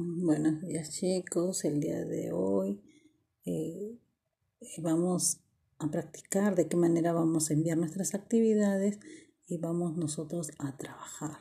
Buenos días chicos, el día de hoy eh, vamos a practicar de qué manera vamos a enviar nuestras actividades y vamos nosotros a trabajar.